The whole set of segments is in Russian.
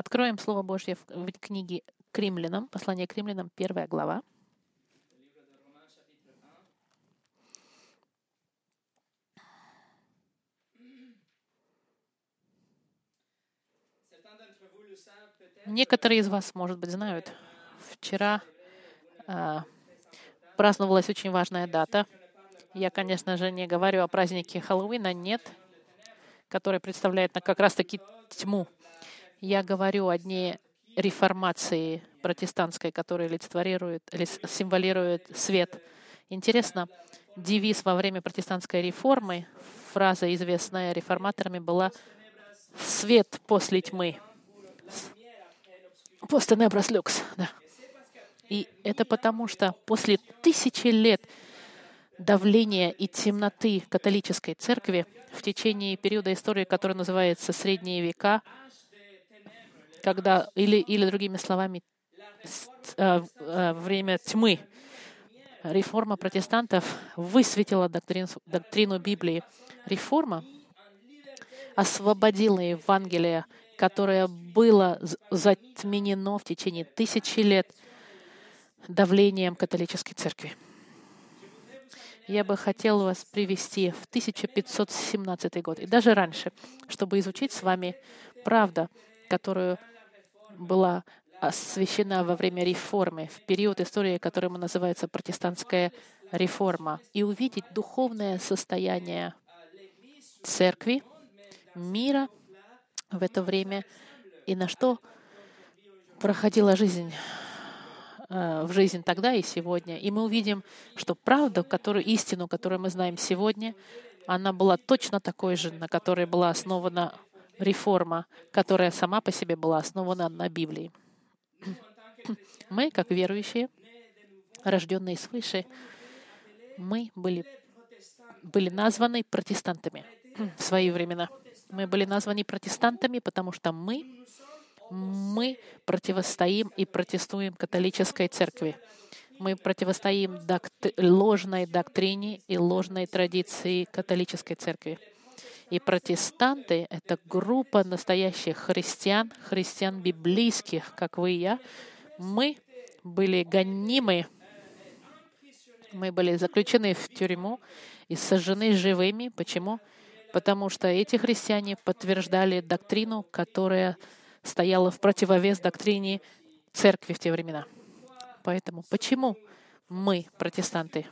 Откроем Слово Божье в книге к римлянам, послание к римлянам, первая глава. Некоторые из вас, может быть, знают, вчера э, праздновалась очень важная дата. Я, конечно же, не говорю о празднике Хэллоуина, нет, который представляет как раз-таки тьму. Я говорю о дне реформации протестантской, которая олицетворирует, символирует свет. Интересно, девиз во время протестантской реформы, фраза, известная реформаторами, была «свет после тьмы». После небрас люкс, да. И это потому, что после тысячи лет давления и темноты католической церкви в течение периода истории, который называется «Средние века», когда, или, или другими словами, э, э, время тьмы, реформа протестантов высветила доктрину, доктрину Библии. Реформа освободила Евангелие, которое было затменено в течение тысячи лет давлением католической церкви. Я бы хотел вас привести в 1517 год и даже раньше, чтобы изучить с вами правду, которую была освящена во время реформы, в период истории, который называется протестантская реформа, и увидеть духовное состояние церкви, мира в это время и на что проходила жизнь э, в жизнь тогда и сегодня. И мы увидим, что правда, которую, истину, которую мы знаем сегодня, она была точно такой же, на которой была основана реформа, которая сама по себе была основана на Библии. Мы, как верующие, рожденные свыше, мы были, были названы протестантами в свои времена. Мы были названы протестантами, потому что мы, мы противостоим и протестуем католической церкви. Мы противостоим докт... ложной доктрине и ложной традиции католической церкви. И протестанты — это группа настоящих христиан, христиан библейских, как вы и я. Мы были гонимы, мы были заключены в тюрьму и сожжены живыми. Почему? Потому что эти христиане подтверждали доктрину, которая стояла в противовес доктрине церкви в те времена. Поэтому почему мы протестанты?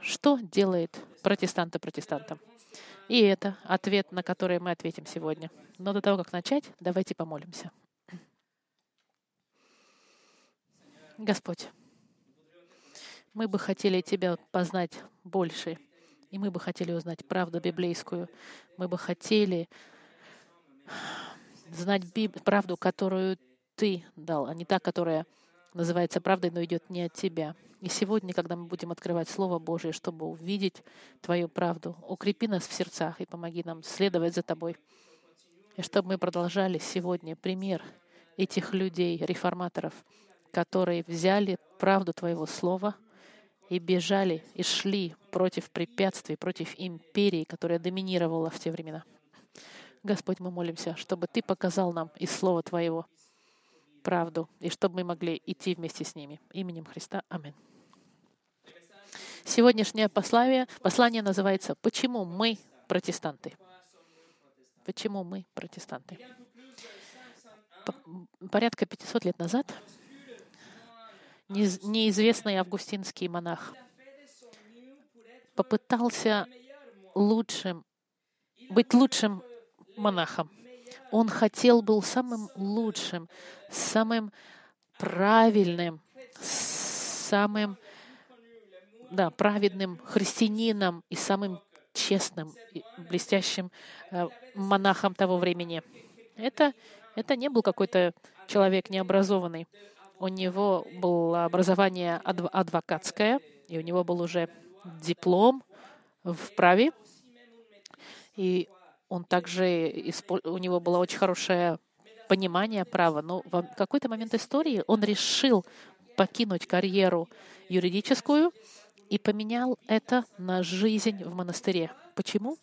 Что делает протестанта протестантом? И это ответ, на который мы ответим сегодня. Но до того, как начать, давайте помолимся. Господь, мы бы хотели Тебя познать больше, и мы бы хотели узнать правду библейскую. Мы бы хотели знать биб... правду, которую Ты дал, а не та, которая называется правдой, но идет не от Тебя. И сегодня, когда мы будем открывать Слово Божие, чтобы увидеть Твою правду, укрепи нас в сердцах и помоги нам следовать за Тобой. И чтобы мы продолжали сегодня пример этих людей, реформаторов, которые взяли правду Твоего Слова и бежали, и шли против препятствий, против империи, которая доминировала в те времена. Господь, мы молимся, чтобы Ты показал нам из Слова Твоего правду, и чтобы мы могли идти вместе с ними. Именем Христа. Аминь. Сегодняшнее послание, послание называется «Почему мы протестанты?» Почему мы протестанты? Порядка 500 лет назад неизвестный августинский монах попытался лучшим, быть лучшим монахом. Он хотел был самым лучшим, самым правильным, самым да, праведным христианином и самым честным, и блестящим э, монахом того времени. Это, это не был какой-то человек необразованный. У него было образование адв адвокатское, и у него был уже диплом в праве. И он также, у него было очень хорошее понимание права, но в какой-то момент истории он решил покинуть карьеру юридическую и поменял это на жизнь в монастыре. Почему?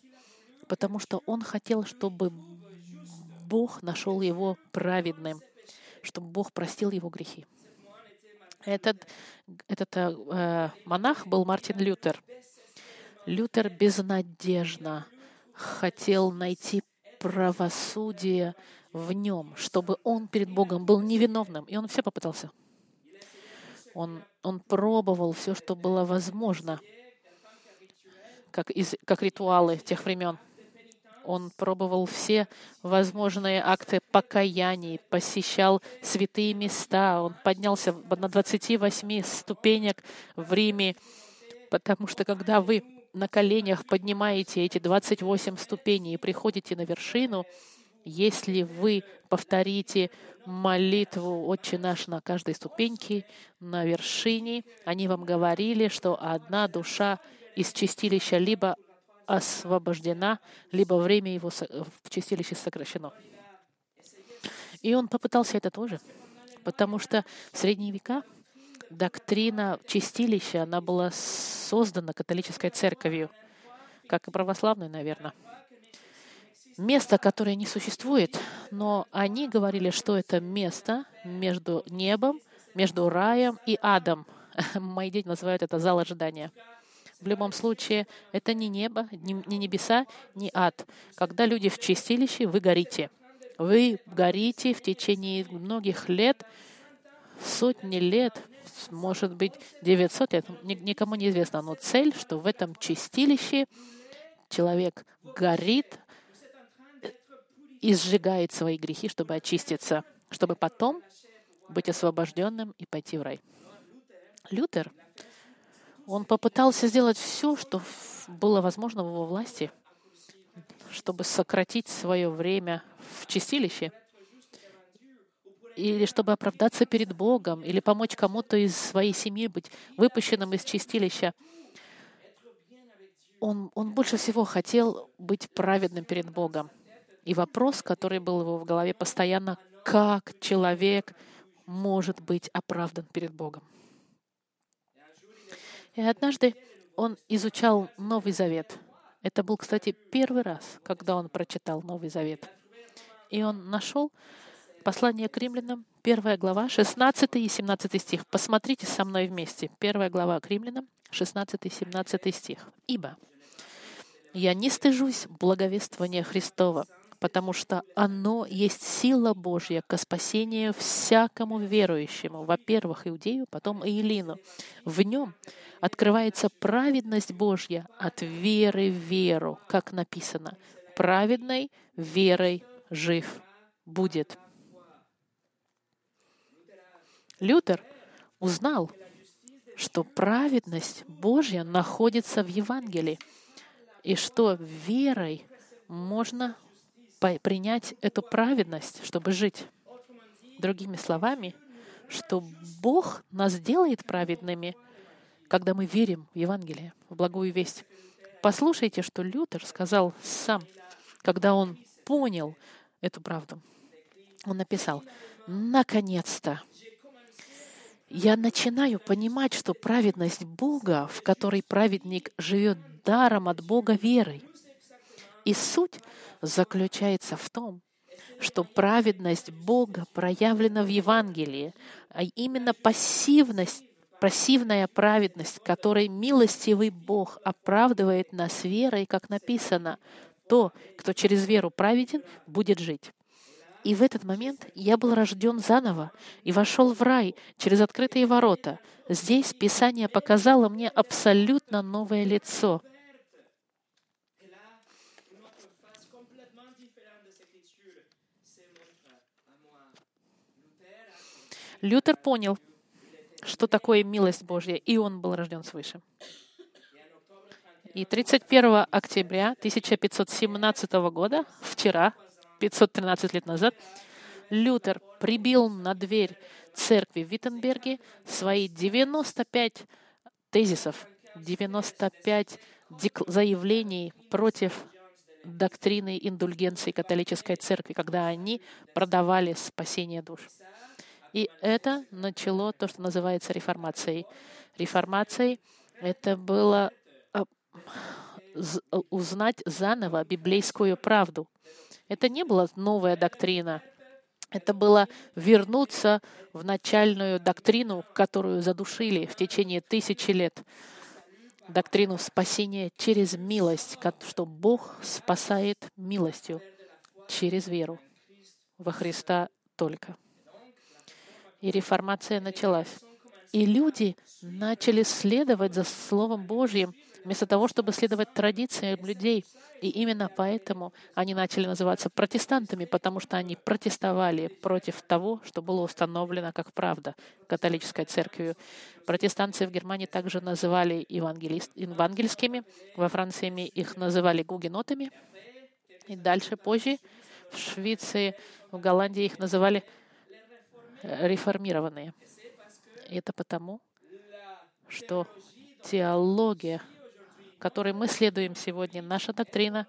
Потому что он хотел, чтобы Бог нашел его праведным, чтобы Бог простил его грехи. Этот, этот э, монах был Мартин Лютер. Лютер безнадежно хотел найти правосудие в нем, чтобы он перед Богом был невиновным. И он все попытался. Он, он пробовал все, что было возможно, как, из, как ритуалы тех времен. Он пробовал все возможные акты покаяний, посещал святые места. Он поднялся на 28 ступенек в Риме, потому что когда вы на коленях поднимаете эти 28 ступеней и приходите на вершину, если вы повторите молитву «Отче наш» на каждой ступеньке, на вершине, они вам говорили, что одна душа из чистилища либо освобождена, либо время его в чистилище сокращено. И он попытался это тоже, потому что в средние века доктрина чистилища, она была создана католической церковью, как и православной, наверное. Место, которое не существует, но они говорили, что это место между небом, между раем и адом. Мои дети называют это зал ожидания. В любом случае, это не небо, не небеса, не ад. Когда люди в чистилище, вы горите. Вы горите в течение многих лет, сотни лет, может быть, 900 лет, никому не известно, но цель, что в этом чистилище человек горит и сжигает свои грехи, чтобы очиститься, чтобы потом быть освобожденным и пойти в рай. Лютер — он попытался сделать все, что было возможно в его власти, чтобы сократить свое время в чистилище, или чтобы оправдаться перед Богом, или помочь кому-то из своей семьи быть выпущенным из чистилища. Он, он больше всего хотел быть праведным перед Богом. И вопрос, который был его в голове постоянно, как человек может быть оправдан перед Богом. И однажды он изучал Новый Завет. Это был, кстати, первый раз, когда он прочитал Новый Завет. И он нашел послание к римлянам, первая глава, 16 и 17 стих. Посмотрите со мной вместе. Первая глава к римлянам, 16 и 17 стих. «Ибо я не стыжусь благовествования Христова, потому что оно есть сила Божья к спасению всякому верующему, во-первых, иудею, потом и Илину. В нем открывается праведность Божья от веры в веру, как написано. Праведной верой жив будет. Лютер узнал, что праведность Божья находится в Евангелии, и что верой можно принять эту праведность, чтобы жить. Другими словами, что Бог нас делает праведными, когда мы верим в Евангелие, в благую весть. Послушайте, что Лютер сказал сам, когда он понял эту правду. Он написал, «Наконец-то я начинаю понимать, что праведность Бога, в которой праведник живет даром от Бога верой. И суть заключается в том, что праведность Бога проявлена в Евангелии, а именно пассивность, пассивная праведность, которой милостивый Бог оправдывает нас верой, как написано, то, кто через веру праведен, будет жить. И в этот момент я был рожден заново и вошел в рай через открытые ворота. Здесь Писание показало мне абсолютно новое лицо — Лютер понял, что такое милость Божья, и он был рожден свыше. И 31 октября 1517 года, вчера, 513 лет назад, Лютер прибил на дверь церкви в Виттенберге свои 95 тезисов, 95 заявлений против доктрины индульгенции католической церкви, когда они продавали спасение душ. И это начало то, что называется реформацией. Реформацией это было а, узнать заново библейскую правду. Это не была новая доктрина. Это было вернуться в начальную доктрину, которую задушили в течение тысячи лет. Доктрину спасения через милость, что Бог спасает милостью через веру во Христа только. И реформация началась. И люди начали следовать за Словом Божьим, вместо того, чтобы следовать традициям людей. И именно поэтому они начали называться протестантами, потому что они протестовали против того, что было установлено как правда католической церковью. Протестанцы в Германии также называли евангелист, евангельскими, во Франции их называли гугенотами, и дальше, позже, в Швеции, в Голландии их называли реформированные. И это потому, что теология, которой мы следуем сегодня, наша доктрина,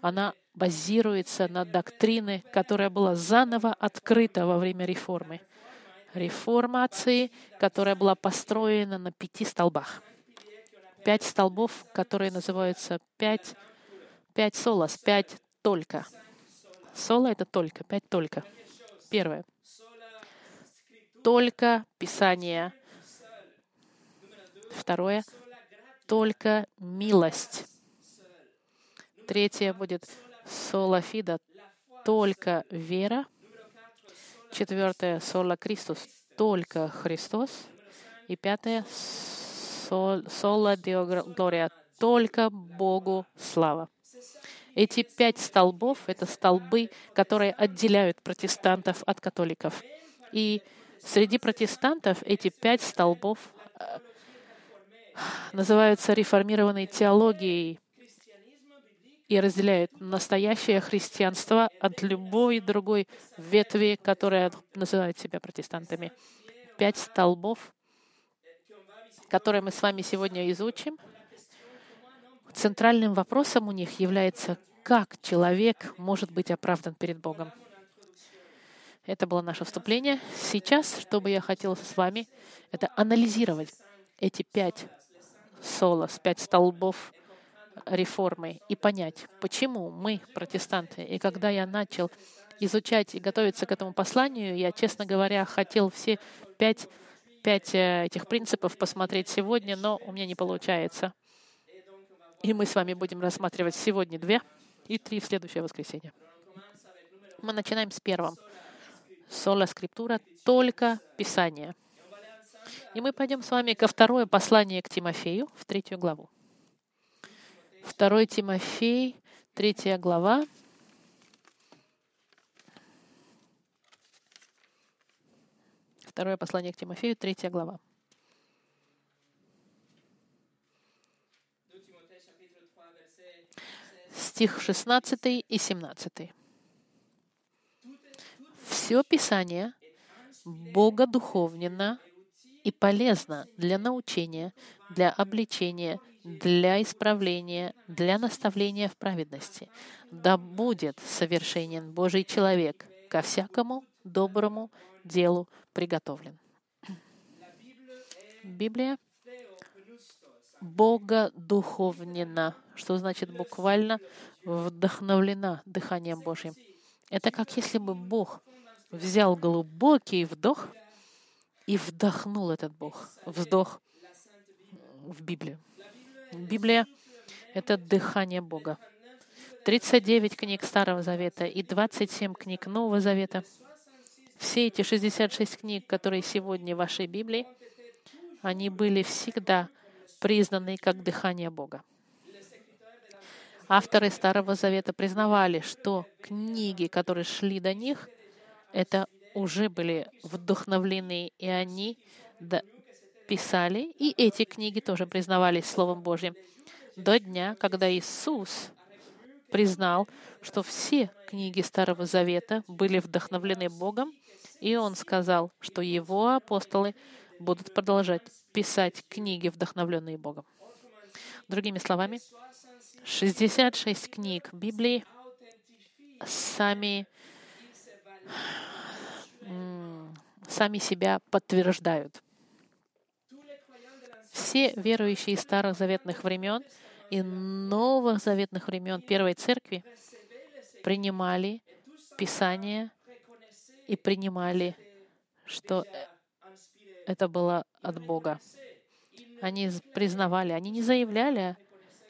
она базируется на доктрине, которая была заново открыта во время реформы. Реформации, которая была построена на пяти столбах. Пять столбов, которые называются пять, пять солос, пять только. Соло — это только, пять только. Первое — только Писание. Второе — только милость. Третье будет солофида, только вера. Четвертое — сола Христос, только Христос. И пятое — сола Дио Глория, только Богу слава. Эти пять столбов — это столбы, которые отделяют протестантов от католиков. И Среди протестантов эти пять столбов э, называются реформированной теологией и разделяют настоящее христианство от любой другой ветви, которая называет себя протестантами. Пять столбов, которые мы с вами сегодня изучим, центральным вопросом у них является, как человек может быть оправдан перед Богом. Это было наше вступление. Сейчас, что бы я хотела с вами, это анализировать эти пять солос, пять столбов реформы и понять, почему мы, протестанты, и когда я начал изучать и готовиться к этому посланию, я, честно говоря, хотел все пять, пять э, этих принципов посмотреть сегодня, но у меня не получается. И мы с вами будем рассматривать сегодня две и три в следующее воскресенье. Мы начинаем с первым сола скриптура, только Писание. И мы пойдем с вами ко второе послание к Тимофею, в третью главу. Второй Тимофей, третья глава. Второе послание к Тимофею, третья глава. Стих 16 и 17 все Писание богодуховнено и полезно для научения, для обличения, для исправления, для наставления в праведности. Да будет совершенен Божий человек ко всякому доброму делу приготовлен. Библия богодуховнена, что значит буквально вдохновлена дыханием Божьим. Это как если бы Бог взял глубокий вдох и вдохнул этот Бог, вздох в Библию. Библия — это дыхание Бога. 39 книг Старого Завета и 27 книг Нового Завета. Все эти 66 книг, которые сегодня в вашей Библии, они были всегда признаны как дыхание Бога. Авторы Старого Завета признавали, что книги, которые шли до них, это уже были вдохновлены, и они писали, и эти книги тоже признавались Словом Божьим. До дня, когда Иисус признал, что все книги Старого Завета были вдохновлены Богом, и Он сказал, что Его апостолы будут продолжать писать книги, вдохновленные Богом. Другими словами, 66 книг Библии сами сами себя подтверждают. Все верующие старых заветных времен и новых заветных времен Первой Церкви принимали Писание и принимали, что это было от Бога. Они признавали, они не заявляли,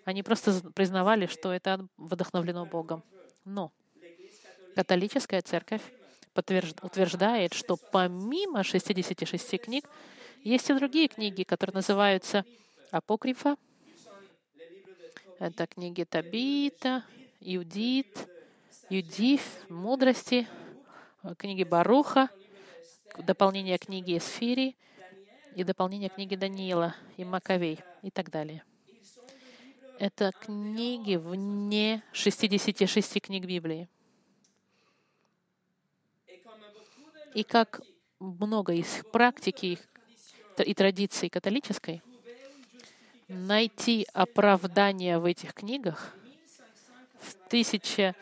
они просто признавали, что это вдохновлено Богом. Но католическая церковь утверждает, что помимо 66 книг есть и другие книги, которые называются Апокрифа. Это книги Табита, Юдит, Юдиф, Мудрости, книги Баруха, дополнение книги Эсфири и дополнение книги Даниила и Маковей и так далее. Это книги вне 66 книг Библии. И как много из практики и традиции католической, найти оправдание в этих книгах в 1000,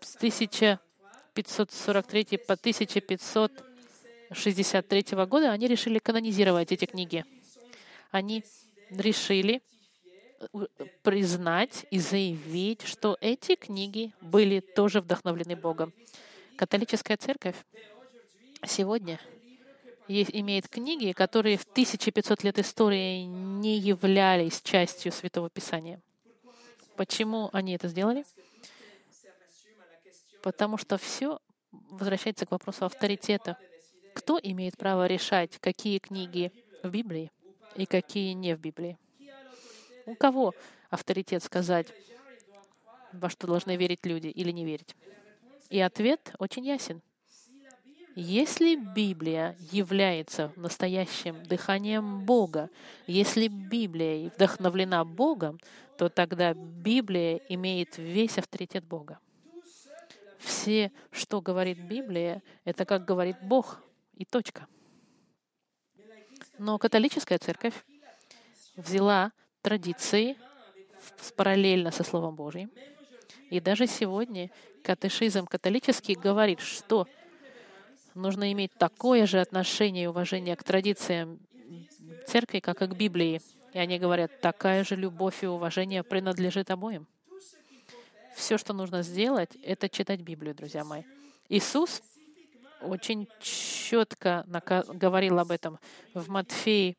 с 1543 по 1563 года они решили канонизировать эти книги. Они решили признать и заявить, что эти книги были тоже вдохновлены Богом. Католическая церковь сегодня имеет книги, которые в 1500 лет истории не являлись частью Святого Писания. Почему они это сделали? Потому что все возвращается к вопросу авторитета. Кто имеет право решать, какие книги в Библии и какие не в Библии? У кого авторитет сказать, во что должны верить люди или не верить? И ответ очень ясен. Если Библия является настоящим дыханием Бога, если Библия вдохновлена Богом, то тогда Библия имеет весь авторитет Бога. Все, что говорит Библия, это как говорит Бог, и точка. Но католическая церковь взяла традиции параллельно со Словом Божьим. И даже сегодня катешизм католический говорит, что нужно иметь такое же отношение и уважение к традициям церкви, как и к Библии. И они говорят, такая же любовь и уважение принадлежит обоим. Все, что нужно сделать, это читать Библию, друзья мои. Иисус очень четко говорил об этом в Матфеи.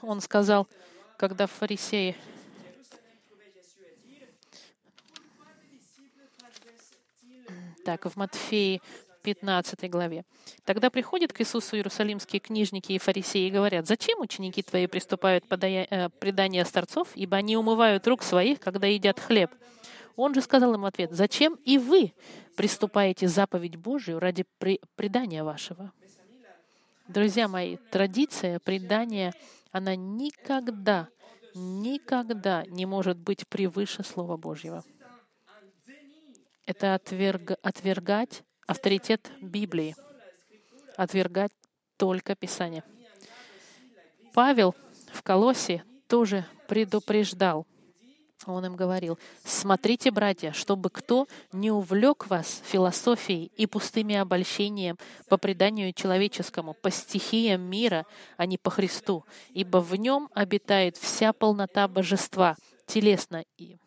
Он сказал, когда фарисеи Так, в Матфеи 15 главе. Тогда приходят к Иисусу иерусалимские книжники и фарисеи и говорят, «Зачем ученики твои приступают подая, э, предание старцов, ибо они умывают рук своих, когда едят хлеб?» Он же сказал им ответ, «Зачем и вы приступаете заповедь Божию ради при, предания вашего?» Друзья мои, традиция предания, она никогда, никогда не может быть превыше Слова Божьего это отверг, отвергать авторитет Библии, отвергать только Писание. Павел в Колосе тоже предупреждал. Он им говорил, «Смотрите, братья, чтобы кто не увлек вас философией и пустыми обольщением по преданию человеческому, по стихиям мира, а не по Христу, ибо в нем обитает вся полнота божества, телесно и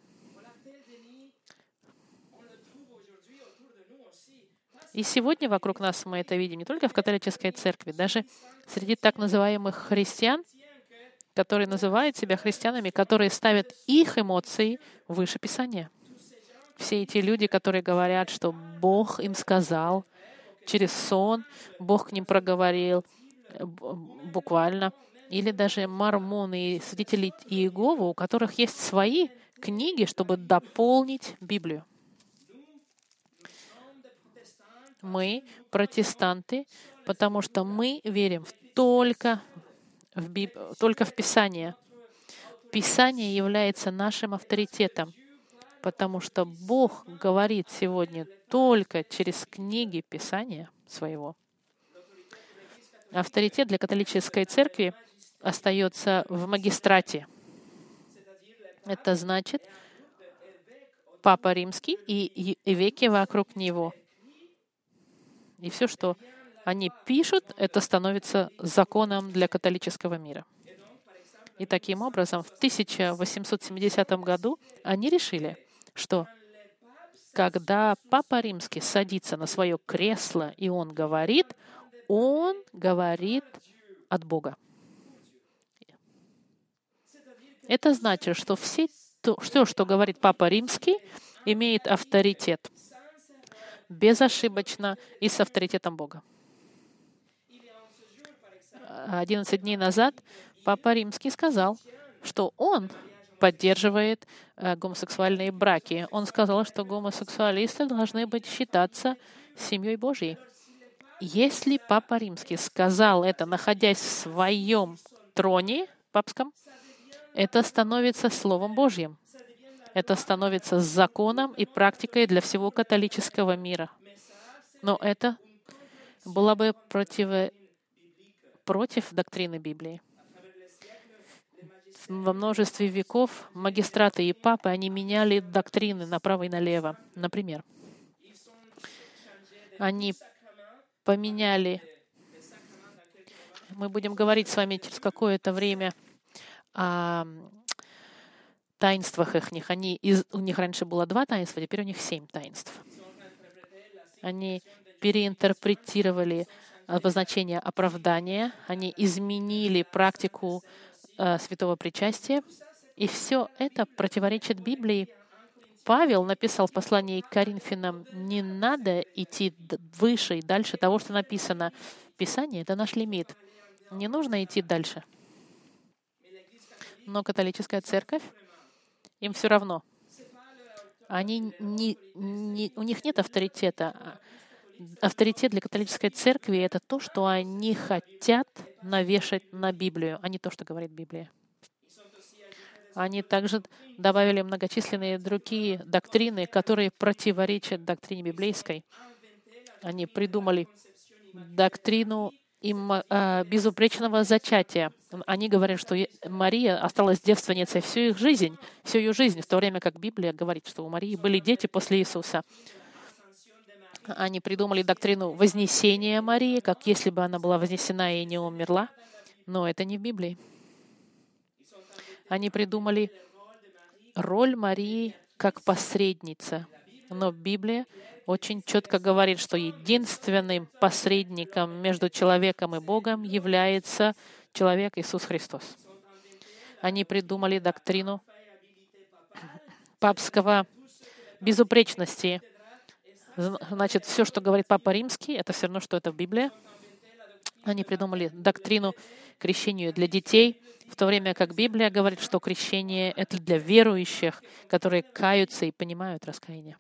И сегодня вокруг нас мы это видим не только в католической церкви, даже среди так называемых христиан, которые называют себя христианами, которые ставят их эмоции выше Писания. Все эти люди, которые говорят, что Бог им сказал через сон, Бог к ним проговорил буквально, или даже мормоны и свидетели Иеговы, у которых есть свои книги, чтобы дополнить Библию. Мы протестанты, потому что мы верим только в, Биб... только в Писание. Писание является нашим авторитетом, потому что Бог говорит сегодня только через книги Писания своего. Авторитет для католической церкви остается в магистрате. Это значит Папа Римский и веки вокруг него — и все, что они пишут, это становится законом для католического мира. И таким образом в 1870 году они решили, что когда Папа Римский садится на свое кресло и он говорит, он говорит от Бога. Это значит, что все, то, все, что говорит Папа Римский, имеет авторитет безошибочно и с авторитетом Бога. 11 дней назад Папа Римский сказал, что он поддерживает э, гомосексуальные браки. Он сказал, что гомосексуалисты должны быть считаться семьей Божьей. Если Папа Римский сказал это, находясь в своем троне папском, это становится Словом Божьим. Это становится законом и практикой для всего католического мира. Но это было бы против, против доктрины Библии. Во множестве веков магистраты и папы, они меняли доктрины направо и налево. Например, они поменяли, мы будем говорить с вами через какое-то время о таинствах их. Они, из, у них раньше было два таинства, теперь у них семь таинств. Они переинтерпретировали обозначение оправдания, они изменили практику э, святого причастия, и все это противоречит Библии. Павел написал в послании к Коринфянам, не надо идти выше и дальше того, что написано. Писание — это наш лимит. Не нужно идти дальше. Но католическая церковь им все равно. Они не, не, у них нет авторитета. Авторитет для католической церкви — это то, что они хотят навешать на Библию, а не то, что говорит Библия. Они также добавили многочисленные другие доктрины, которые противоречат доктрине библейской. Они придумали доктрину им э, безупречного зачатия. Они говорят, что Мария осталась девственницей всю их жизнь, всю ее жизнь, в то время как Библия говорит, что у Марии были дети после Иисуса. Они придумали доктрину вознесения Марии, как если бы она была вознесена и не умерла, но это не в Библии. Они придумали роль Марии как посредница, но Библия очень четко говорит, что единственным посредником между человеком и Богом является человек Иисус Христос. Они придумали доктрину папского безупречности. Значит, все, что говорит Папа Римский, это все равно, что это в Библии. Они придумали доктрину крещению для детей, в то время как Библия говорит, что крещение — это для верующих, которые каются и понимают раскаяние.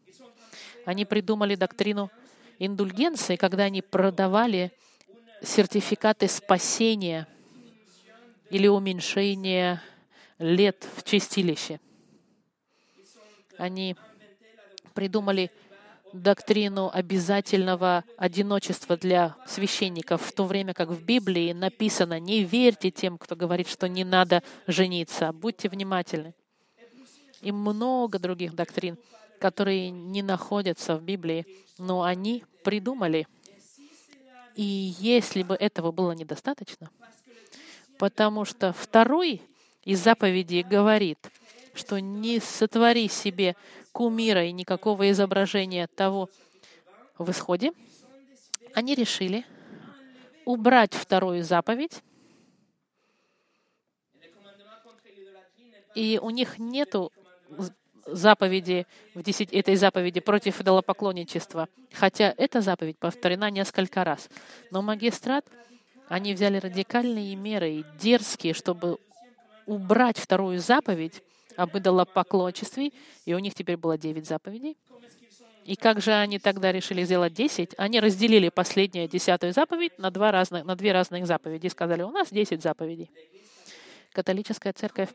Они придумали доктрину индульгенции, когда они продавали сертификаты спасения или уменьшения лет в чистилище. Они придумали доктрину обязательного одиночества для священников, в то время как в Библии написано «Не верьте тем, кто говорит, что не надо жениться, будьте внимательны». И много других доктрин которые не находятся в Библии, но они придумали. И если бы этого было недостаточно, потому что второй из заповедей говорит, что не сотвори себе кумира и никакого изображения того в исходе, они решили убрать вторую заповедь, и у них нету заповеди, в 10, этой заповеди против идолопоклонничества, хотя эта заповедь повторена несколько раз. Но магистрат, они взяли радикальные меры и дерзкие, чтобы убрать вторую заповедь об идолопоклонничестве, и у них теперь было 9 заповедей. И как же они тогда решили сделать 10? Они разделили последнюю, десятую заповедь на, два разных, на две разных заповеди и сказали, у нас 10 заповедей. Католическая церковь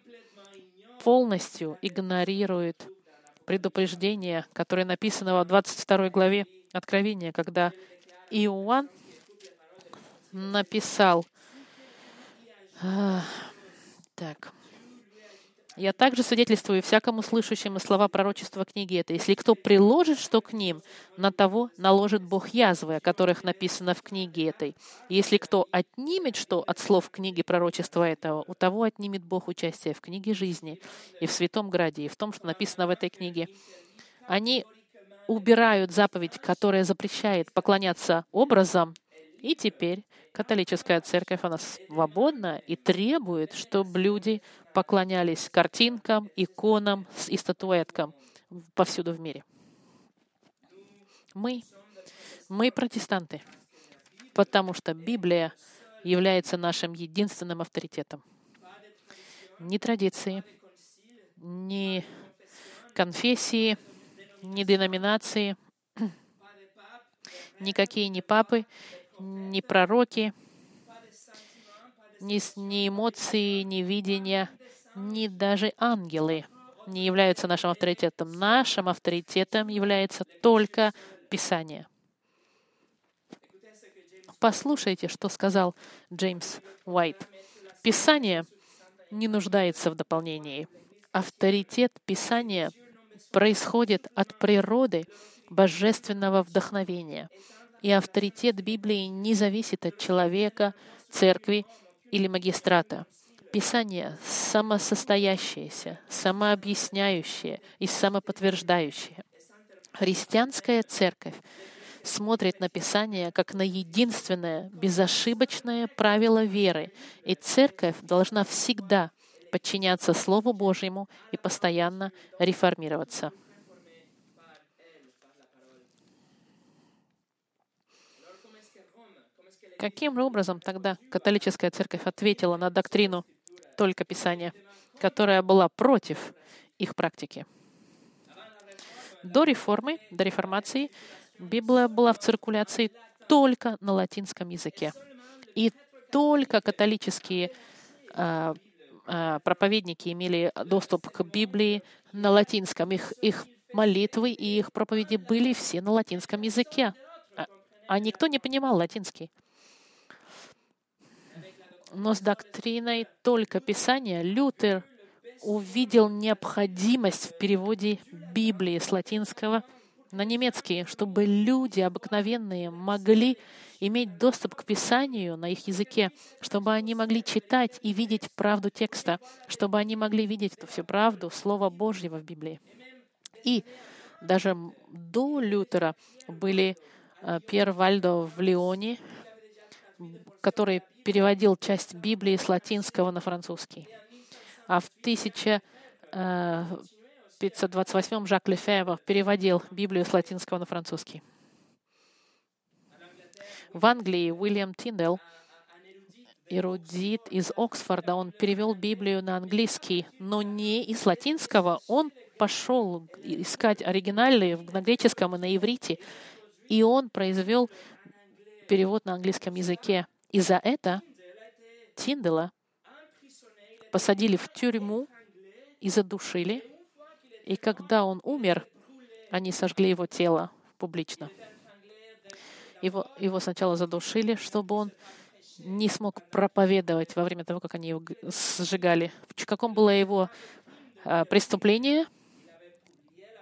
полностью игнорирует предупреждение, которое написано во 22 главе Откровения, когда Иоанн написал, так, я также свидетельствую всякому слышащему слова пророчества книги этой. Если кто приложит что к ним, на того наложит Бог язвы, о которых написано в книге этой. если кто отнимет что от слов книги пророчества этого, у того отнимет Бог участие в книге жизни и в Святом Граде, и в том, что написано в этой книге. Они убирают заповедь, которая запрещает поклоняться образам, и теперь католическая церковь, она свободна и требует, чтобы люди поклонялись картинкам, иконам и статуэткам повсюду в мире. Мы, мы протестанты, потому что Библия является нашим единственным авторитетом. Ни традиции, ни конфессии, ни деноминации, никакие ни папы, ни пророки, ни, ни эмоции, ни видения, ни даже ангелы не являются нашим авторитетом. Нашим авторитетом является только Писание. Послушайте, что сказал Джеймс Уайт. Писание не нуждается в дополнении. Авторитет Писания происходит от природы божественного вдохновения. И авторитет Библии не зависит от человека, церкви или магистрата. Писание самосостоящееся, самообъясняющее и самоподтверждающее. Христианская церковь смотрит на Писание как на единственное безошибочное правило веры, и церковь должна всегда подчиняться Слову Божьему и постоянно реформироваться. Каким образом тогда католическая церковь ответила на доктрину только Писания, которая была против их практики? До реформы, до реформации Библия была в циркуляции только на латинском языке. И только католические э, э, проповедники имели доступ к Библии на латинском. Их, их молитвы и их проповеди были все на латинском языке. А, а никто не понимал латинский. Но с доктриной только Писания Лютер увидел необходимость в переводе Библии с латинского на немецкий, чтобы люди обыкновенные могли иметь доступ к Писанию на их языке, чтобы они могли читать и видеть правду текста, чтобы они могли видеть эту всю правду Слова Божьего в Библии. И даже до Лютера были э, Пьер Вальдо в Лионе, который переводил часть Библии с латинского на французский. А в 1528 Жак Лефевр переводил Библию с латинского на французский. В Англии Уильям Тиндел, эрудит из Оксфорда, он перевел Библию на английский, но не из латинского. Он пошел искать оригинальные на греческом и на иврите, и он произвел перевод на английском языке. И за это Тиндела посадили в тюрьму и задушили. И когда он умер, они сожгли его тело публично. Его, его сначала задушили, чтобы он не смог проповедовать во время того, как они его сжигали. В каком было его а, преступление?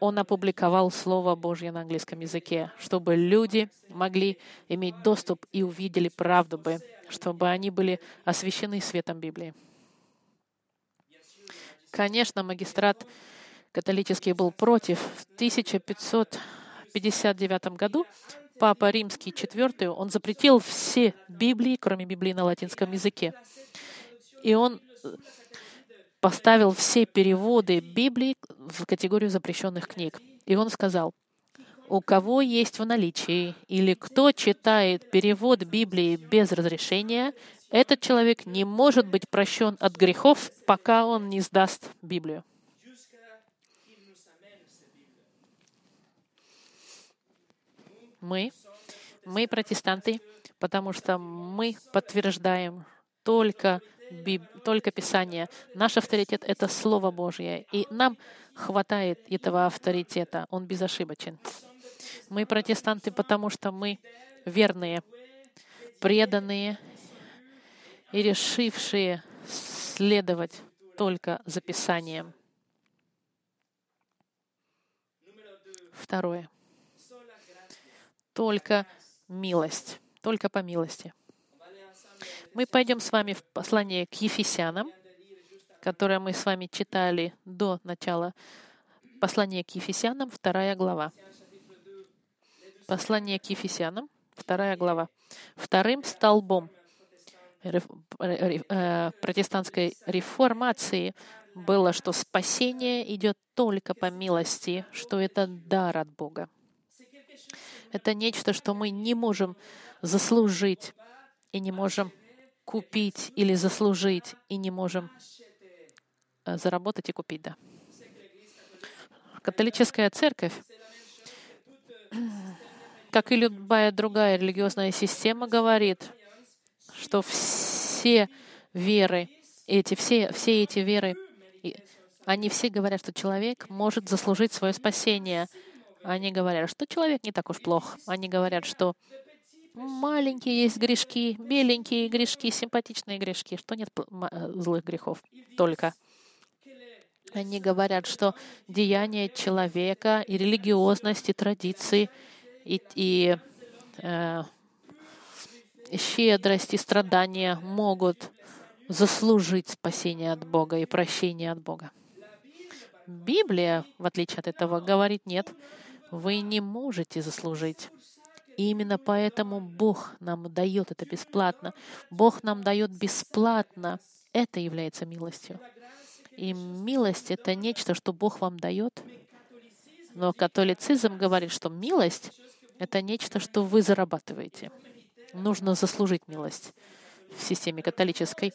Он опубликовал Слово Божье на английском языке, чтобы люди могли иметь доступ и увидели правду бы, чтобы они были освящены светом Библии. Конечно, магистрат католический был против. В 1559 году Папа Римский IV, он запретил все Библии, кроме Библии на латинском языке. И он поставил все переводы Библии в категорию запрещенных книг. И он сказал, у кого есть в наличии или кто читает перевод Библии без разрешения, этот человек не может быть прощен от грехов, пока он не сдаст Библию. Мы, мы протестанты, потому что мы подтверждаем только только Писание. Наш авторитет — это Слово Божье. И нам хватает этого авторитета. Он безошибочен. Мы протестанты, потому что мы верные, преданные и решившие следовать только за Писанием. Второе. Только милость. Только по милости. Мы пойдем с вами в послание к Ефесянам, которое мы с вами читали до начала Послание к Ефесянам, вторая глава. Послание к Ефесянам, вторая глава. Вторым столбом э, протестантской реформации было, что спасение идет только по милости, что это дар от Бога. Это нечто, что мы не можем заслужить и не можем купить или заслужить и не можем э, заработать и купить, да. Католическая церковь, как и любая другая религиозная система, говорит, что все веры, эти, все, все эти веры, они все говорят, что человек может заслужить свое спасение. Они говорят, что человек не так уж плох. Они говорят, что маленькие есть грешки, беленькие грешки, симпатичные грешки, что нет э, злых грехов только. Они говорят, что деяния человека и религиозность, и традиции, и, и э, щедрость, и страдания могут заслужить спасение от Бога и прощение от Бога. Библия, в отличие от этого, говорит нет, вы не можете заслужить. И именно поэтому Бог нам дает это бесплатно. Бог нам дает бесплатно. Это является милостью. И милость — это нечто, что Бог вам дает. Но католицизм говорит, что милость — это нечто, что вы зарабатываете. Нужно заслужить милость в системе католической.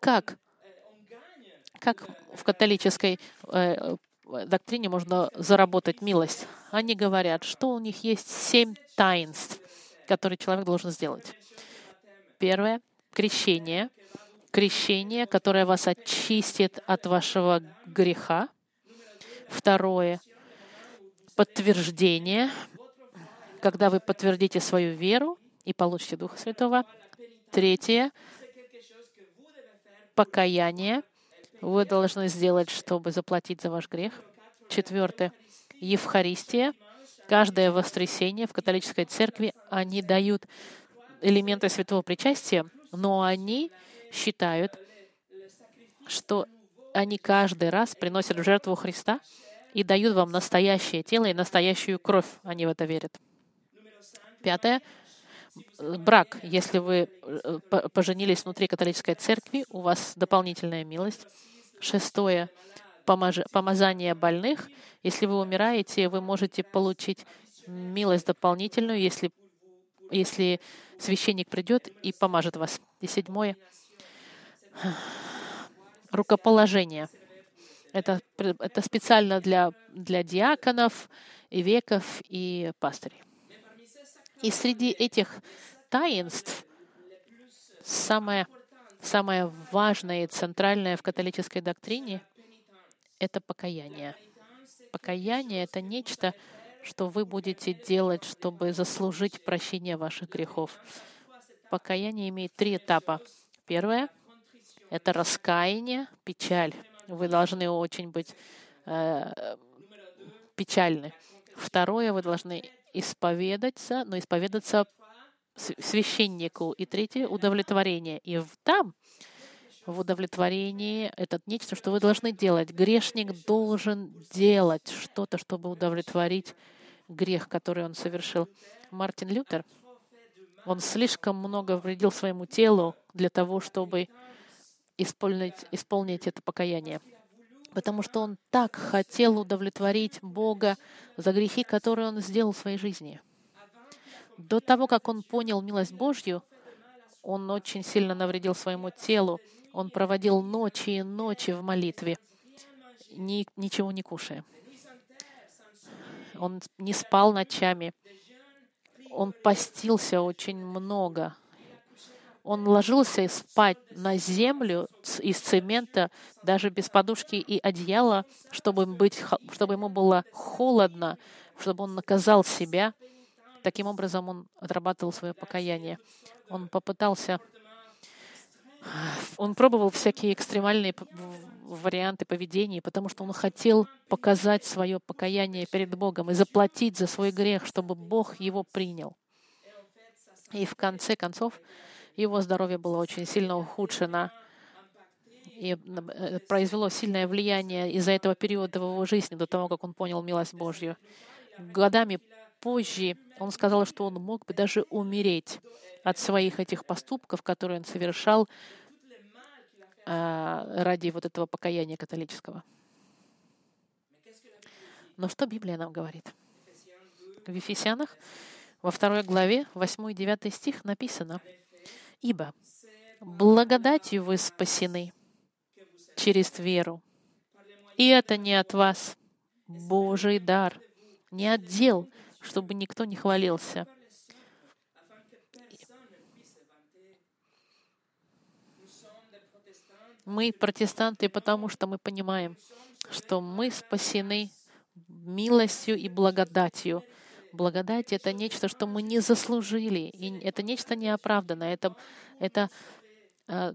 Как? Как в католической э, доктрине можно заработать милость? Они говорят, что у них есть семь таинств, которые человек должен сделать. Первое — крещение. Крещение, которое вас очистит от вашего греха. Второе — подтверждение, когда вы подтвердите свою веру и получите Духа Святого. Третье — покаяние. Вы должны сделать, чтобы заплатить за ваш грех. Четвертое — Евхаристия. Каждое воскресенье в католической церкви они дают элементы святого причастия, но они считают, что они каждый раз приносят в жертву Христа и дают вам настоящее тело и настоящую кровь. Они в это верят. Пятое брак, если вы э, поженились внутри католической церкви, у вас дополнительная милость. Шестое помазание больных. Если вы умираете, вы можете получить милость дополнительную, если, если священник придет и помажет вас. И седьмое рукоположение. Это, это специально для, для диаконов, и веков, и пастырей. И среди этих таинств самое, самое важное и центральное в католической доктрине — это покаяние. Покаяние — это нечто, что вы будете делать, чтобы заслужить прощение ваших грехов. Покаяние имеет три этапа. Первое — это раскаяние, печаль. Вы должны очень быть э, печальны. Второе, вы должны исповедаться, но исповедаться священнику. И третье — удовлетворение. И там, в удовлетворении, это нечто, что вы должны делать. Грешник должен делать что-то, чтобы удовлетворить грех, который он совершил. Мартин Лютер, он слишком много вредил своему телу для того, чтобы исполнить, исполнить это покаяние потому что он так хотел удовлетворить Бога за грехи, которые он сделал в своей жизни. До того, как он понял милость Божью, он очень сильно навредил своему телу. Он проводил ночи и ночи в молитве, ни, ничего не кушая. Он не спал ночами. Он постился очень много. Он ложился спать на землю из цемента, даже без подушки и одеяла, чтобы, быть, чтобы ему было холодно, чтобы он наказал себя. Таким образом, он отрабатывал свое покаяние. Он попытался он пробовал всякие экстремальные варианты поведения, потому что он хотел показать свое покаяние перед Богом и заплатить за свой грех, чтобы Бог его принял. И в конце концов его здоровье было очень сильно ухудшено. и э, произвело сильное влияние из-за этого периода в его жизни, до того, как он понял милость Божью. Годами позже он сказал, что он мог бы даже умереть от своих этих поступков, которые он совершал а, ради вот этого покаяния католического. Но что Библия нам говорит? В Ефесянах, во второй главе, 8 и 9 стих написано, «Ибо благодатью вы спасены через веру, и это не от вас, Божий дар, не от дел, чтобы никто не хвалился». Мы протестанты, потому что мы понимаем, что мы спасены милостью и благодатью. Благодать — это нечто, что мы не заслужили, и это нечто неоправданное. Это, это э,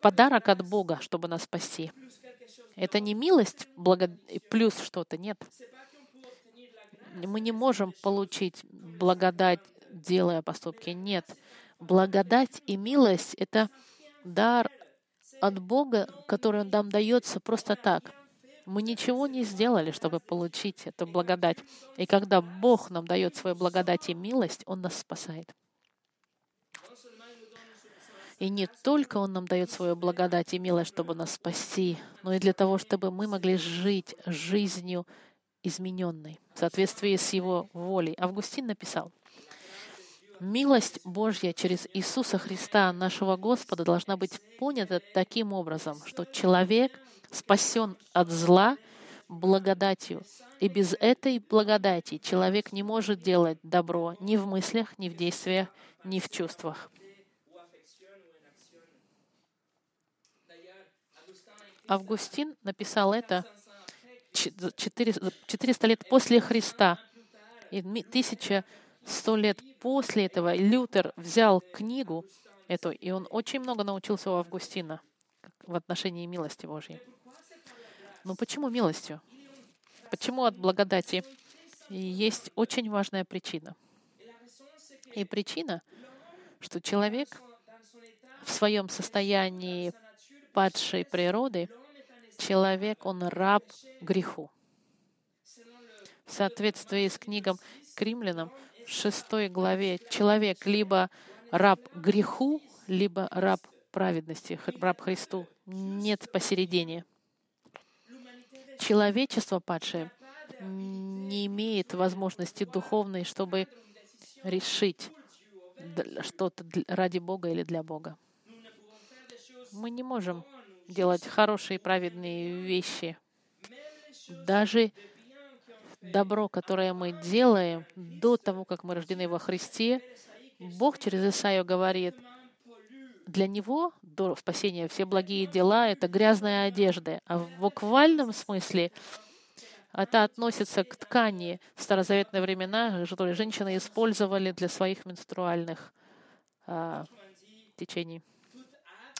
подарок от Бога, чтобы нас спасти. Это не милость благо... плюс что-то, нет. Мы не можем получить благодать, делая поступки. Нет. Благодать и милость — это дар от Бога, который нам дается просто так — мы ничего не сделали, чтобы получить эту благодать. И когда Бог нам дает свою благодать и милость, Он нас спасает. И не только Он нам дает свою благодать и милость, чтобы нас спасти, но и для того, чтобы мы могли жить жизнью измененной, в соответствии с Его волей. Августин написал, Милость Божья через Иисуса Христа, нашего Господа, должна быть понята таким образом, что человек спасен от зла благодатью. И без этой благодати человек не может делать добро ни в мыслях, ни в действиях, ни в чувствах. Августин написал это 400 лет после Христа. И 1100 лет после этого Лютер взял книгу эту, и он очень много научился у Августина в отношении милости Божьей. Но почему милостью? Почему от благодати? есть очень важная причина. И причина, что человек в своем состоянии падшей природы, человек, он раб греху. В соответствии с книгом к римлянам, в шестой главе, человек либо раб греху, либо раб праведности, раб Христу. Нет посередине человечество падшее не имеет возможности духовной, чтобы решить что-то ради Бога или для Бога. Мы не можем делать хорошие праведные вещи. Даже добро, которое мы делаем до того, как мы рождены во Христе, Бог через Исаию говорит, для него до спасения все благие дела — это грязная одежда. А в буквальном смысле это относится к ткани в старозаветные времена, которые женщины использовали для своих менструальных а, течений.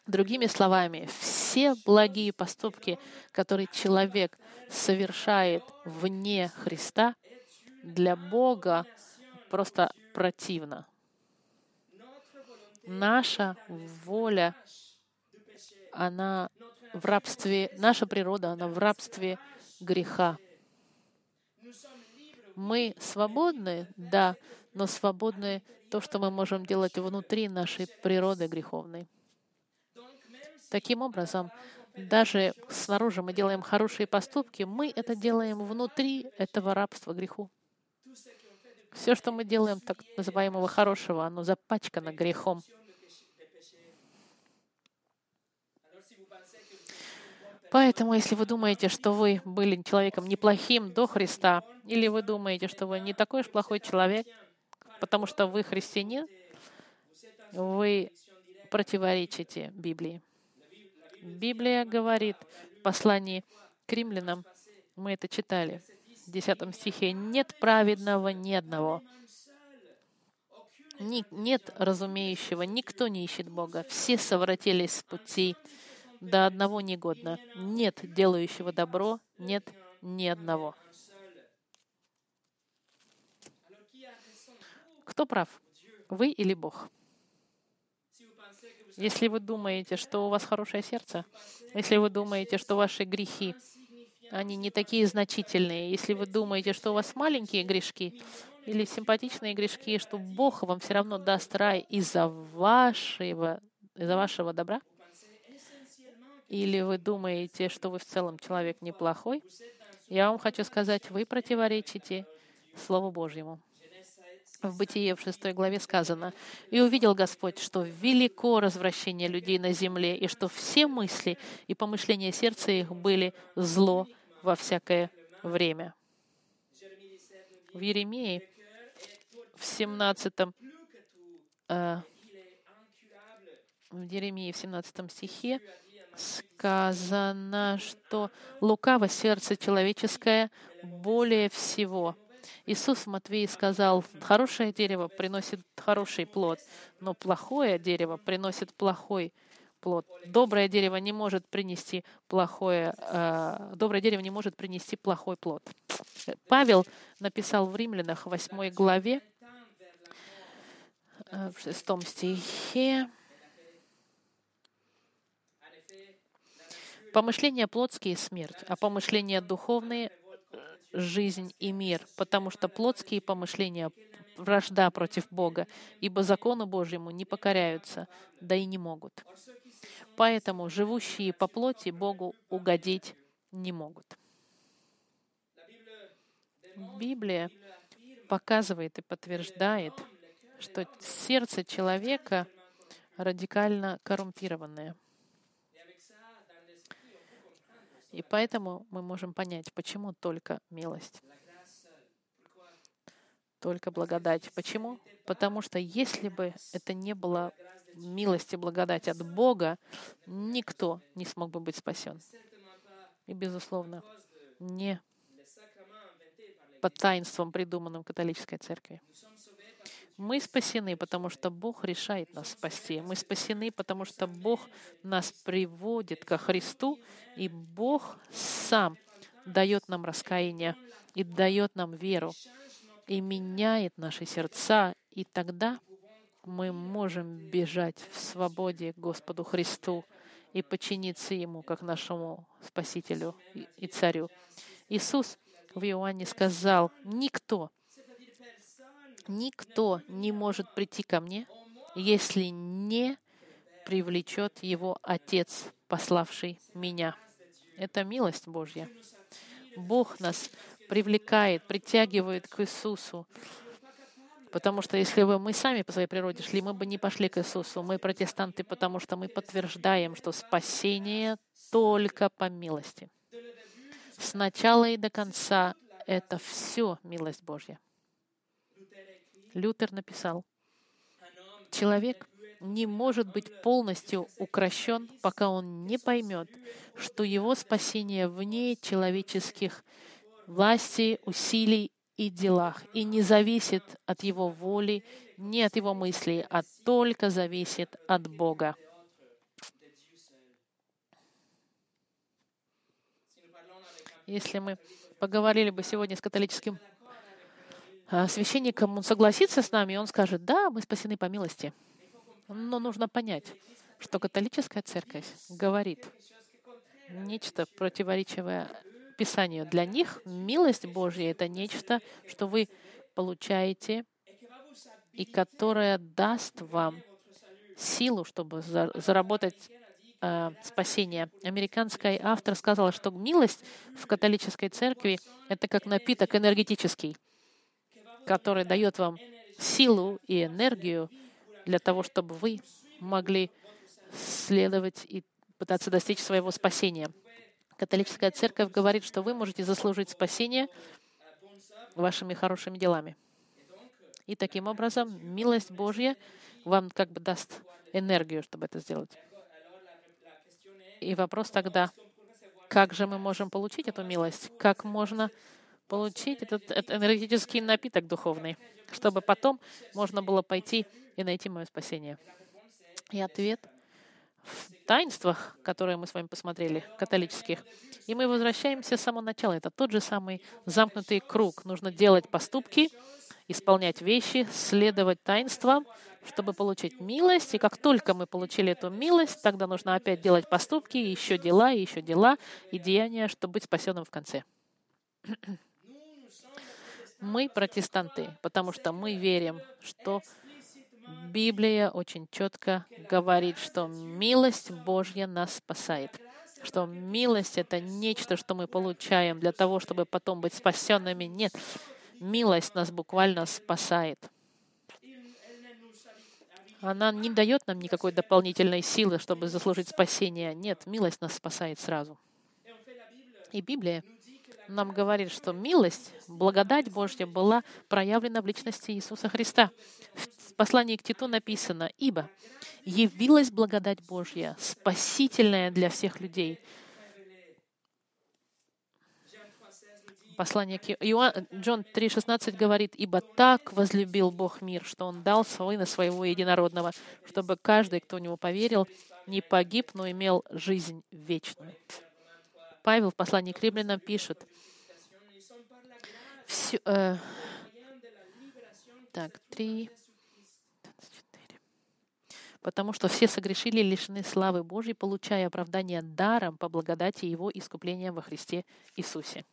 Другими словами, все благие поступки, которые человек совершает вне Христа, для Бога просто противно наша воля, она в рабстве, наша природа, она в рабстве греха. Мы свободны, да, но свободны то, что мы можем делать внутри нашей природы греховной. Таким образом, даже снаружи мы делаем хорошие поступки, мы это делаем внутри этого рабства греху. Все, что мы делаем так называемого хорошего, оно запачкано грехом. Поэтому, если вы думаете, что вы были человеком неплохим до Христа, или вы думаете, что вы не такой уж плохой человек, потому что вы христианин, вы противоречите Библии. Библия говорит в послании к римлянам, мы это читали, в 10 стихе, «Нет праведного ни одного, нет разумеющего, никто не ищет Бога, все совратились с пути, до одного негодно. Нет делающего добро, нет ни одного. Кто прав? Вы или Бог? Если вы думаете, что у вас хорошее сердце, если вы думаете, что ваши грехи, они не такие значительные, если вы думаете, что у вас маленькие грешки или симпатичные грешки, что Бог вам все равно даст рай из-за вашего, из-за вашего добра, или вы думаете, что вы в целом человек неплохой, я вам хочу сказать, вы противоречите Слову Божьему. В Бытие в 6 главе сказано, «И увидел Господь, что велико развращение людей на земле, и что все мысли и помышления сердца их были зло во всякое время». В Еремии в 17 э, в Еремии в 17 стихе сказано, что лукаво сердце человеческое более всего. Иисус в Матвеи сказал, хорошее дерево приносит хороший плод, но плохое дерево приносит плохой плод. Доброе дерево не может принести плохое, э, доброе дерево не может принести плохой плод. Павел написал в Римлянах 8 главе, э, в 6 стихе, Помышления плотские — смерть, а помышления духовные — жизнь и мир, потому что плотские помышления — вражда против Бога, ибо закону Божьему не покоряются, да и не могут. Поэтому живущие по плоти Богу угодить не могут. Библия показывает и подтверждает, что сердце человека радикально коррумпированное — И поэтому мы можем понять, почему только милость. Только благодать. Почему? Потому что если бы это не было милости, благодать от Бога, никто не смог бы быть спасен. И, безусловно, не по таинствам, придуманным католической церкви. Мы спасены, потому что Бог решает нас спасти. Мы спасены, потому что Бог нас приводит ко Христу, и Бог сам дает нам раскаяние и дает нам веру, и меняет наши сердца, и тогда мы можем бежать в свободе к Господу Христу и подчиниться Ему, как нашему Спасителю и Царю. Иисус в Иоанне сказал, никто, Никто не может прийти ко мне, если не привлечет его Отец, пославший меня. Это милость Божья. Бог нас привлекает, притягивает к Иисусу. Потому что если бы мы сами по своей природе шли, мы бы не пошли к Иисусу. Мы протестанты, потому что мы подтверждаем, что спасение только по милости. С начала и до конца это все милость Божья. Лютер написал, человек не может быть полностью укращен, пока он не поймет, что его спасение вне человеческих властей, усилий и делах, и не зависит от его воли, не от его мыслей, а только зависит от Бога. Если мы поговорили бы сегодня с католическим священником, он согласится с нами, и он скажет, да, мы спасены по милости. Но нужно понять, что католическая церковь говорит нечто противоречивое Писанию. Для них милость Божья — это нечто, что вы получаете и которое даст вам силу, чтобы заработать э, спасение. Американский автор сказал, что милость в католической церкви — это как напиток энергетический — который дает вам силу и энергию для того, чтобы вы могли следовать и пытаться достичь своего спасения. Католическая церковь говорит, что вы можете заслужить спасение вашими хорошими делами. И таким образом милость Божья вам как бы даст энергию, чтобы это сделать. И вопрос тогда, как же мы можем получить эту милость? Как можно получить этот, этот энергетический напиток духовный, чтобы потом можно было пойти и найти мое спасение. И ответ в таинствах, которые мы с вами посмотрели, католических. И мы возвращаемся с самого начала. Это тот же самый замкнутый круг. Нужно делать поступки исполнять вещи, следовать таинствам, чтобы получить милость. И как только мы получили эту милость, тогда нужно опять делать поступки, еще дела, еще дела и деяния, чтобы быть спасенным в конце. Мы протестанты, потому что мы верим, что Библия очень четко говорит, что милость Божья нас спасает. Что милость — это нечто, что мы получаем для того, чтобы потом быть спасенными. Нет, милость нас буквально спасает. Она не дает нам никакой дополнительной силы, чтобы заслужить спасение. Нет, милость нас спасает сразу. И Библия нам говорит, что милость, благодать Божья была проявлена в личности Иисуса Христа. В послании к Титу написано, «Ибо явилась благодать Божья, спасительная для всех людей». Послание к Иоанн, Джон 3,16 говорит, «Ибо так возлюбил Бог мир, что Он дал Сына Своего Единородного, чтобы каждый, кто в Него поверил, не погиб, но имел жизнь вечную». Павел в послании к римлянам пишет, все, э, так, три. Потому что все согрешили лишены славы Божьей, получая оправдание даром по благодати Его искупления во Христе Иисусе.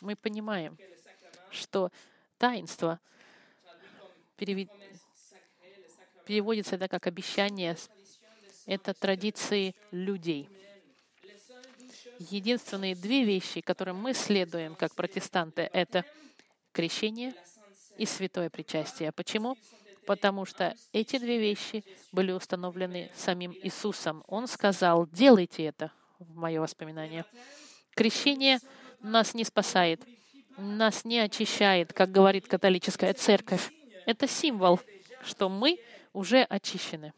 Мы понимаем, что таинство переводится это как обещание, это традиции людей — единственные две вещи, которым мы следуем как протестанты, это крещение и святое причастие. Почему? Потому что эти две вещи были установлены самим Иисусом. Он сказал, делайте это, в мое воспоминание. Крещение нас не спасает, нас не очищает, как говорит католическая церковь. Это символ, что мы уже очищены.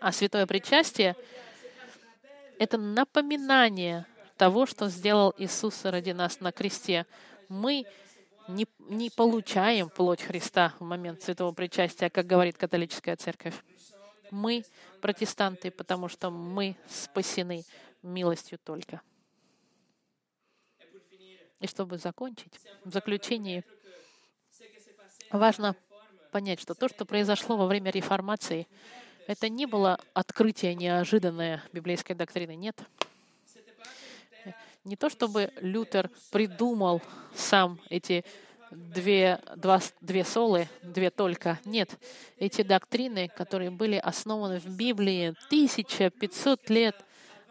А святое причастие это напоминание того, что сделал Иисус ради нас на кресте. Мы не, не получаем плоть Христа в момент святого причастия, как говорит католическая церковь. Мы протестанты, потому что мы спасены милостью только. И чтобы закончить, в заключении важно понять, что то, что произошло во время реформации, это не было открытие неожиданное библейской доктрины, нет. Не то чтобы Лютер придумал сам эти две, два, две солы, две только. Нет. Эти доктрины, которые были основаны в Библии 1500 лет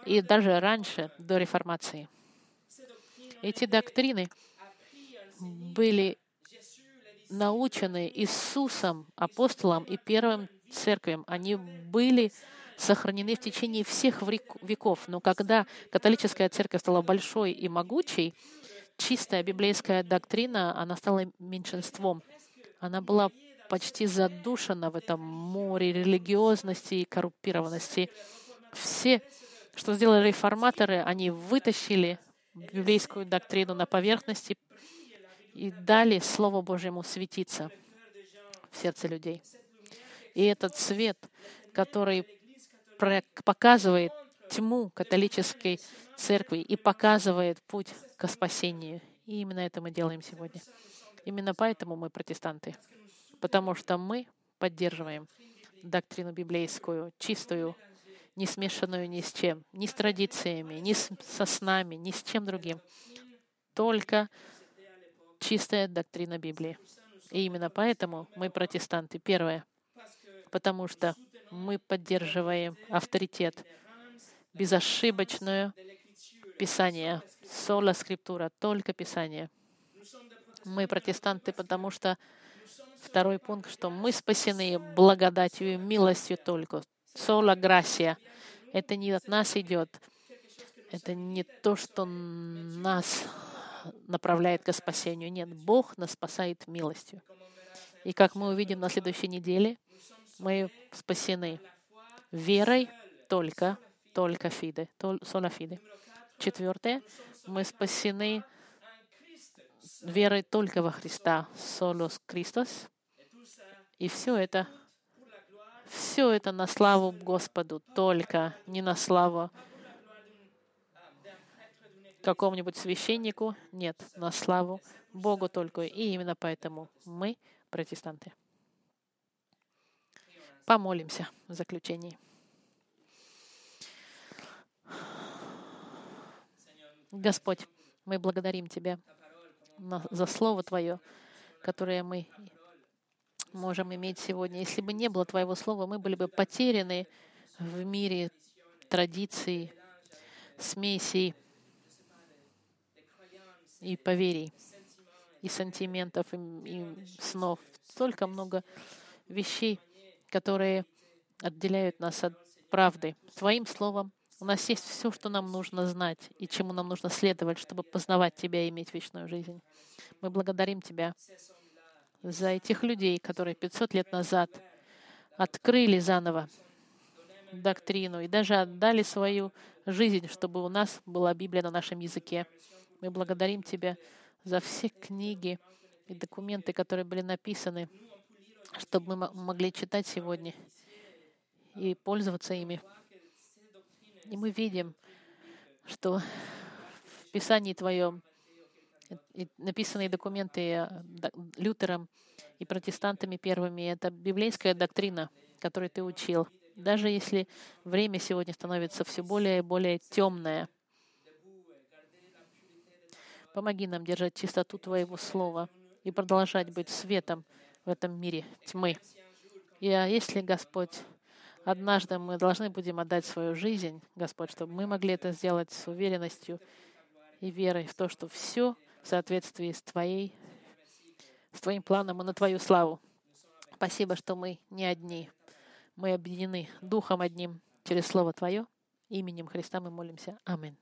и даже раньше, до реформации. Эти доктрины были научены Иисусом, апостолом и первым церквям, они были сохранены в течение всех веков. Но когда католическая церковь стала большой и могучей, чистая библейская доктрина, она стала меньшинством. Она была почти задушена в этом море религиозности и коррупированности. Все, что сделали реформаторы, они вытащили библейскую доктрину на поверхности и дали Слову Божьему светиться в сердце людей. И этот свет, который показывает тьму католической церкви и показывает путь к спасению. И именно это мы делаем сегодня. Именно поэтому мы протестанты. Потому что мы поддерживаем доктрину библейскую, чистую, не смешанную ни с чем, ни с традициями, ни со снами, ни с чем другим. Только чистая доктрина Библии. И именно поэтому мы протестанты. Первое потому что мы поддерживаем авторитет, безошибочное Писание, соло скриптура, только Писание. Мы протестанты, потому что второй пункт, что мы спасены благодатью и милостью только. Соло грасия. Это не от нас идет. Это не то, что нас направляет к спасению. Нет, Бог нас спасает милостью. И как мы увидим на следующей неделе, мы спасены верой только, только фиде, сола фиде. Четвертое, мы спасены верой только во Христа, солос Христос. И все это, все это на славу Господу, только не на славу какому-нибудь священнику. Нет, на славу Богу только. И именно поэтому мы протестанты. Помолимся в заключении. Господь, мы благодарим Тебя за Слово Твое, которое мы можем иметь сегодня. Если бы не было Твоего Слова, мы были бы потеряны в мире традиций, смесей и поверий, и сантиментов, и, и снов. Столько много вещей, которые отделяют нас от правды. Твоим словом у нас есть все, что нам нужно знать и чему нам нужно следовать, чтобы познавать Тебя и иметь вечную жизнь. Мы благодарим Тебя за этих людей, которые 500 лет назад открыли заново доктрину и даже отдали свою жизнь, чтобы у нас была Библия на нашем языке. Мы благодарим Тебя за все книги и документы, которые были написаны, чтобы мы могли читать сегодня и пользоваться ими. И мы видим, что в Писании Твоем написанные документы э, Лютером и протестантами первыми — это библейская доктрина, которую ты учил. Даже если время сегодня становится все более и более темное, помоги нам держать чистоту Твоего Слова и продолжать быть светом в этом мире тьмы. И а если, Господь, Однажды мы должны будем отдать свою жизнь, Господь, чтобы мы могли это сделать с уверенностью и верой в то, что все в соответствии с Твоей, с Твоим планом и на Твою славу. Спасибо, что мы не одни. Мы объединены Духом одним через Слово Твое. Именем Христа мы молимся. Аминь.